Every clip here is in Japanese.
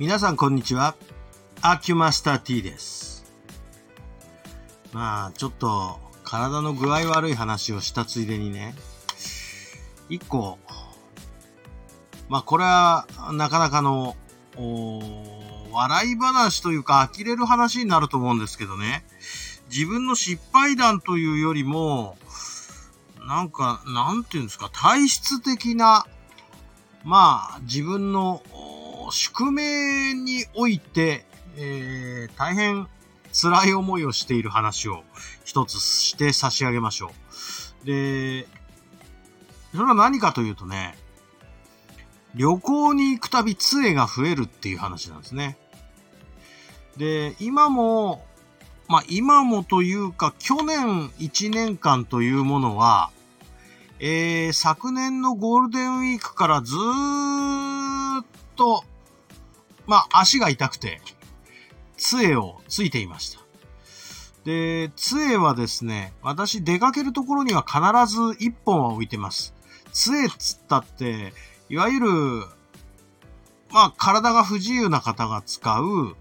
皆さんこんにちは。アキュマスター T です。まあ、ちょっと体の具合悪い話をしたついでにね、一個、まあこれはなかなかの、笑い話というか呆れる話になると思うんですけどね、自分の失敗談というよりも、なんか、なんていうんですか、体質的な、まあ、自分の宿命において、えー大変辛い思いをしている話を一つして差し上げましょう。で、それは何かというとね、旅行に行くたび杖が増えるっていう話なんですね。で、今も、まあ今もというか去年1年間というものは、えー昨年のゴールデンウィークからずーっと、まあ足が痛くて、杖をついていました。で、杖はですね、私出かけるところには必ず1本は置いてます。杖っつったって、いわゆる、まあ体が不自由な方が使う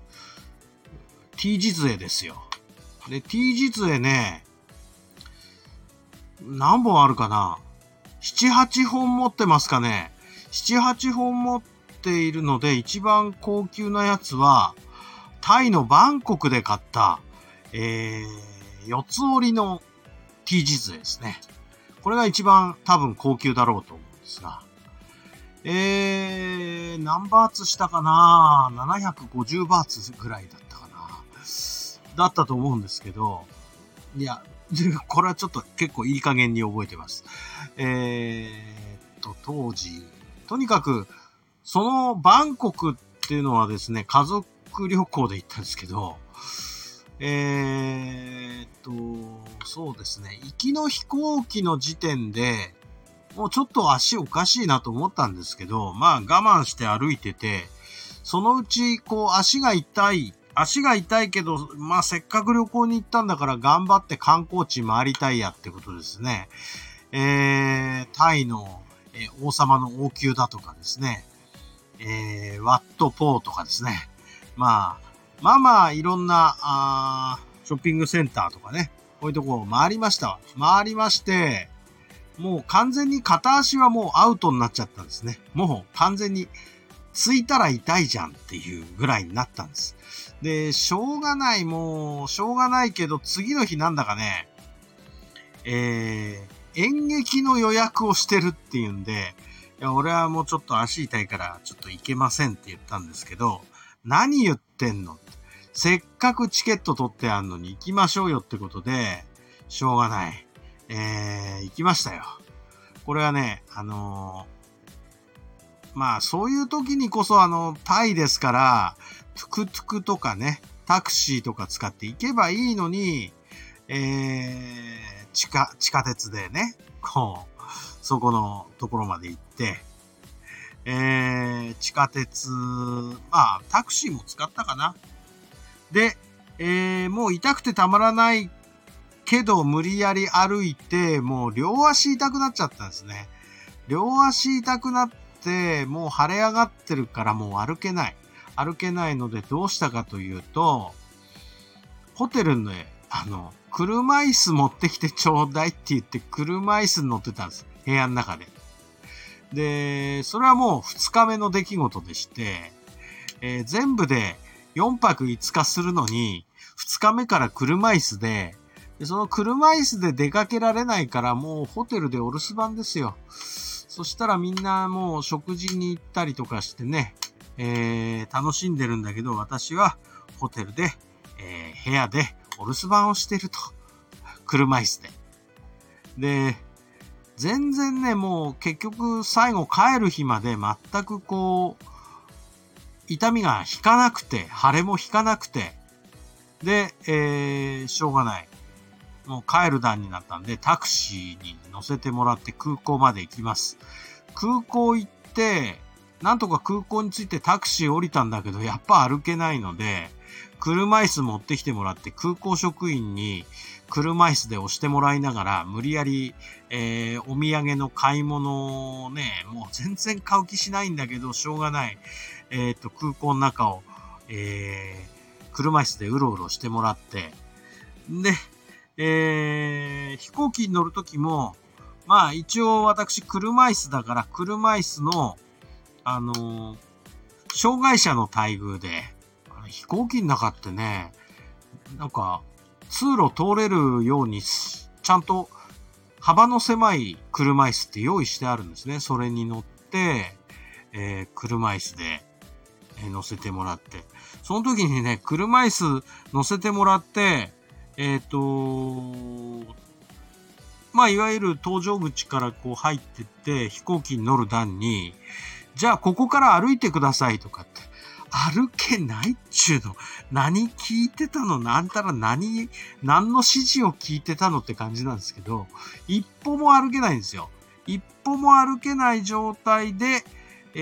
T 字杖ですよ。で、T 字杖ね、何本あるかな ?7、8本持ってますかね ?7、8本持っているので、一番高級なやつは、タイのバンコクで買った、えー、四つ折りの T 字杖ですね。これが一番多分高級だろうと思うんですが。えー、何バーツしたかな ?750 バーツぐらいだったかな？だったと思うんですけど、いや、これはちょっと結構いい加減に覚えてます。えーっと、当時、とにかく、そのバンコクっていうのはですね、家族旅行で行ったんですけど、えーっと、そうですね、行きの飛行機の時点で、もうちょっと足おかしいなと思ったんですけど、まあ我慢して歩いてて、そのうち、こう足が痛い、足が痛いけど、まあせっかく旅行に行ったんだから頑張って観光地回りたいやってことですね。えー、タイの、え王様の王宮だとかですね、えー、ワットポーとかですね。まあ、まあまあ、いろんな、あショッピングセンターとかね、こういうとこを回りました。回りまして、もう完全に片足はもうアウトになっちゃったんですね。もう完全に、ついたら痛いじゃんっていうぐらいになったんです。で、しょうがない、もう、しょうがないけど、次の日なんだかね、えー、演劇の予約をしてるっていうんで、いや、俺はもうちょっと足痛いから、ちょっと行けませんって言ったんですけど、何言ってんの？せっかくチケット取ってあんのに行きましょうよってことで、しょうがない。えー、行きましたよ。これはね、あのーまあそういう時にこそあの、タイですから、トゥクトゥクとかね、タクシーとか使って行けばいいのに、えー、地下、地下鉄でね、こう、そこのところまで行って、えー、地下鉄、まあ、タクシーも使ったかな。で、えー、もう痛くてたまらないけど、無理やり歩いて、もう両足痛くなっちゃったんですね。両足痛くなって、もう腫れ上がってるからもう歩けない。歩けないのでどうしたかというと、ホテルの、あの、車椅子持ってきてちょうだいって言って車椅子に乗ってたんです。部屋の中で。で、それはもう2日目の出来事でして、えー全部で4泊5日するのに、2日目から車椅子で、でその車椅子で出かけられないからもうホテルでお留守番ですよ。そしたらみんなもう食事に行ったりとかしてね、えー楽しんでるんだけど、私はホテルで、えー部屋でお留守番をしてると。車椅子で。で、全然ね、もう結局最後帰る日まで全くこう、痛みが引かなくて、腫れも引かなくて、で、えーしょうがない。もう帰る段になったんで、タクシーに乗せてもらって空港まで行きます。空港行って、なんとか空港に着いてタクシー降りたんだけど、やっぱ歩けないので、車椅子持ってきてもらって空港職員に車椅子で押してもらいながら、無理やり、えーお土産の買い物をね、もう全然買う気しないんだけど、しょうがない。えっ、と、空港の中を、えー、車椅子でうろうろしてもらって、で、えー、飛行機に乗るときも、まあ一応私車椅子だから車椅子の、あの、障害者の待遇で、飛行機の中ってね、なんか通路通れるようにちゃんと幅の狭い車椅子って用意してあるんですね。それに乗って、えー、車椅子で、え、乗せてもらって。その時にね、車椅子乗せてもらって、えっ、ー、と、まあ、いわゆる搭乗口からこう入ってって飛行機に乗る段に、じゃあここから歩いてくださいとかって、歩けないっちゅうの。何聞いてたの？なんたら何、何の指示を聞いてたのって感じなんですけど、一歩も歩けないんですよ。一歩も歩けない状態で、え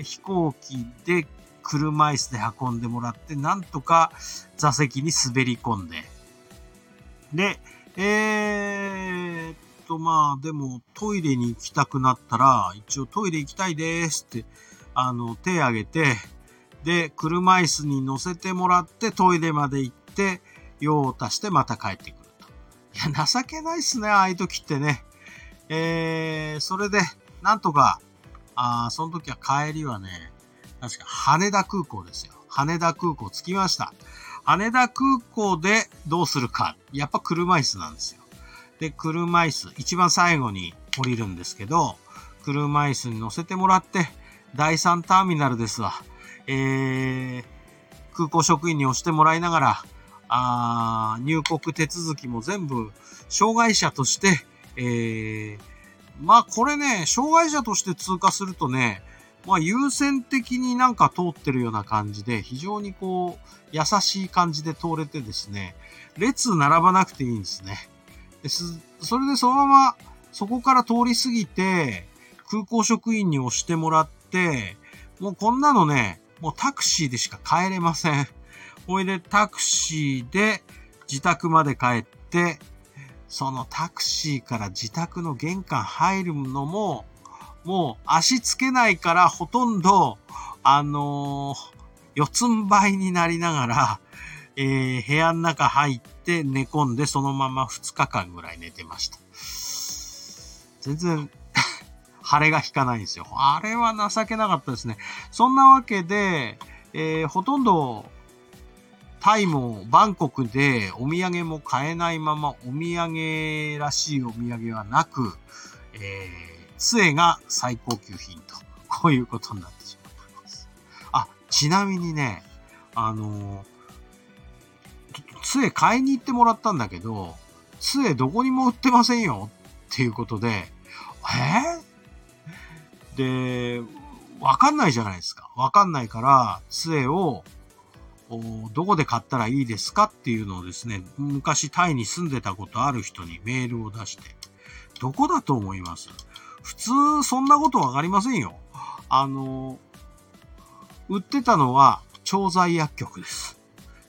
ー、飛行機で車椅子で運んでもらって、なんとか座席に滑り込んで。で、えー、っと、まあ、でも、トイレに行きたくなったら、一応トイレ行きたいですって、あの、手挙げて、で、車椅子に乗せてもらってトイレまで行って、用を足してまた帰ってくると。いや、情けないっすね、ああいう時ってね。えー、それで、なんとか、ああその時は帰りはね、確か羽田空港ですよ。羽田空港着きました。羽田空港でどうするか。やっぱ車椅子なんですよ。で、車椅子、一番最後に降りるんですけど、車椅子に乗せてもらって、第3ターミナルですわ。えー、空港職員に押してもらいながら、あ入国手続きも全部、障害者として、えー、まあこれね、障害者として通過するとね、まあ優先的になんか通ってるような感じで、非常にこう、優しい感じで通れてですね、列並ばなくていいんですね。ですそれでそのまま、そこから通り過ぎて、空港職員に押してもらって、もうこんなのね、もうタクシーでしか帰れません。ほいでタクシーで自宅まで帰って、そのタクシーから自宅の玄関入るのも、もう足つけないからほとんど、あのー、四つん這いになりながら、えー、部屋の中入って寝込んでそのまま2日間ぐらい寝てました。全然晴れが引かないんですよ。あれは情けなかったですね。そんなわけで、えー、ほとんどタイもバンコクでお土産も買えないままお土産らしいお土産はなく、えー、杖が最高級品と、こういうことになってしまっています。あ、ちなみにね、あの、杖買いに行ってもらったんだけど、杖どこにも売ってませんよっていうことで、えー、で、わかんないじゃないですか。わかんないから、杖を、どこで買ったらいいですかっていうのをですね、昔タイに住んでたことある人にメールを出して、どこだと思います？普通、そんなことわかりませんよ。あの、売ってたのは、調剤薬局です。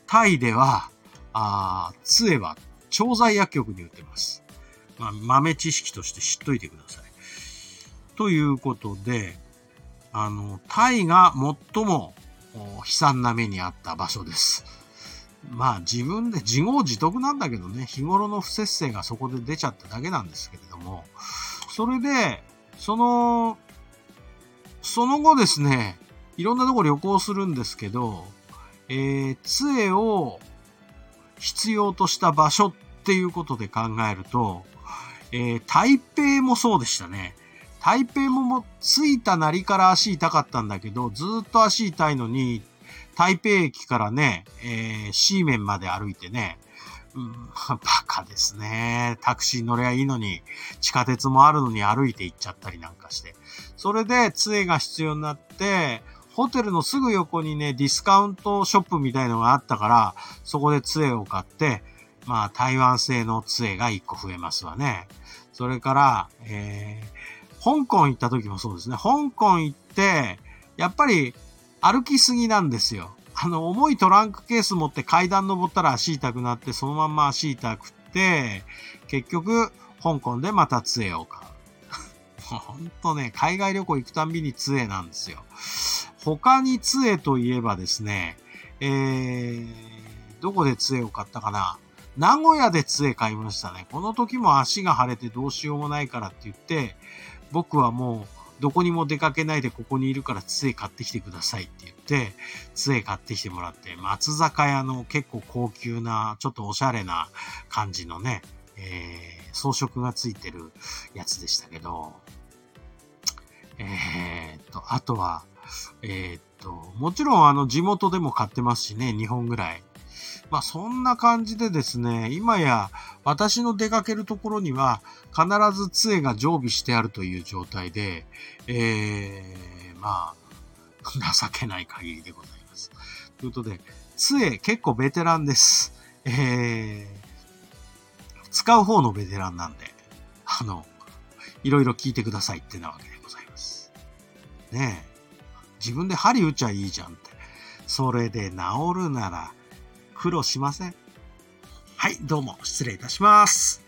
タイでは、あ杖は調剤薬局に売ってます。ま、豆知識として知っといてください。ということで、あの、タイが最も悲惨な目にあった場所です。まあ自分で自業自得なんだけどね、日頃の不節制がそこで出ちゃっただけなんですけれども、それで、その、その後ですね、いろんなとこ旅行するんですけど、えー、杖を必要とした場所っていうことで考えると、えー、台北もそうでしたね。台北もも着いたなりから足痛かったんだけど、ずっと足痛いのに、台北駅からね、えー、シーメンまで歩いてね、うん、バカですね。タクシー乗ればいいのに、地下鉄もあるのに歩いて行っちゃったりなんかして。それで杖が必要になって、ホテルのすぐ横にね、ディスカウントショップみたいのがあったから、そこで杖を買って、まあ、台湾製の杖が1個増えますわね。それから、えー、香港行った時もそうですね。香港行って、やっぱり歩きすぎなんですよ。あの、重いトランクケース持って階段登ったら足痛くなって、そのまんま足痛くって、結局、香港でまた杖を買う。ほんとね、海外旅行行くたんびに杖なんですよ。他に杖といえばですね、えー、どこで杖を買ったかな？名古屋で杖買いましたね。この時も足が腫れてどうしようもないからって言って、僕はもうどこにも出かけないでここにいるから杖買ってきてくださいって言って、杖買ってきてもらって、松坂屋の結構高級な、ちょっとおしゃれな感じのね、えー、装飾がついてるやつでしたけど、えー、っと、あとは、えー、っと、もちろんあの地元でも買ってますしね、2本ぐらい。まあそんな感じでですね、今や私の出かけるところには必ず杖が常備してあるという状態で、えー、まあ、情けない限りでございます。ということで、杖結構ベテランです。えー、使う方のベテランなんで、あの、いろいろ聞いてくださいってなわけでございます。ねえ。自分で針打っちゃいいじゃんって。それで治るなら苦労しません。はい、どうも失礼いたします。